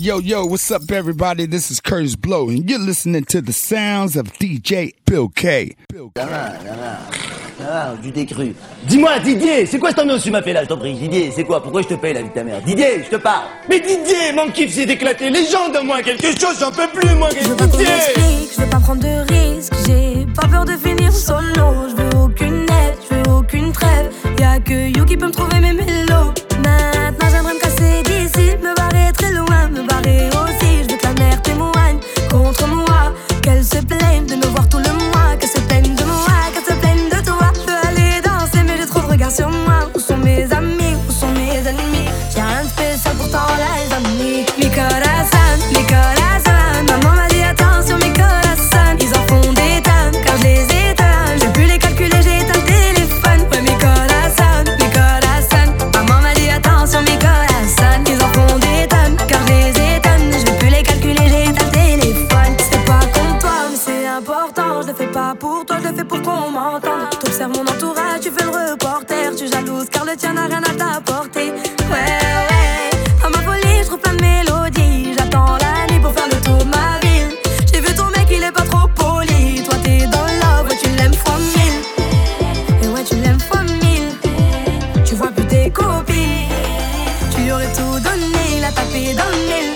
Yo, yo, what's up, everybody? This is Curtis Blow, and you're listening to the sounds of DJ Bill K. Bill K. Ah, tu t'es cru. Dis-moi, Didier, c'est quoi cette ambiance que tu m'as fait là, je t'en prie? Didier, c'est quoi? Pourquoi je te paye la vie de ta mère? Didier, je te parle. Mais Didier, mon kiff c'est d'éclater les gens, donne-moi quelque chose, j'en peux plus, moi, Je veux pas qu'on Didier. m'explique, je veux pas prendre de risques, j'ai pas peur de finir solo, je veux aucune aide, je veux aucune trêve, y'a que You qui peut me trouver mes mélos. Maintenant je le fais pas pour toi, je le fais pour qu'on m'entende. T'observes mon entourage, tu fais le reporter, tu jalouse car le tien n'a rien à t'apporter. Ouais ouais, dans ma folie je trouve plein de mélodies, j'attends la nuit pour faire le tour de ma ville. J'ai vu ton mec il est pas trop poli, toi t'es dans love, tu l'aimes fois mille. Et ouais tu l'aimes fois mille, tu vois plus tes copines. Tu lui aurais tout donné, il a tapé dans le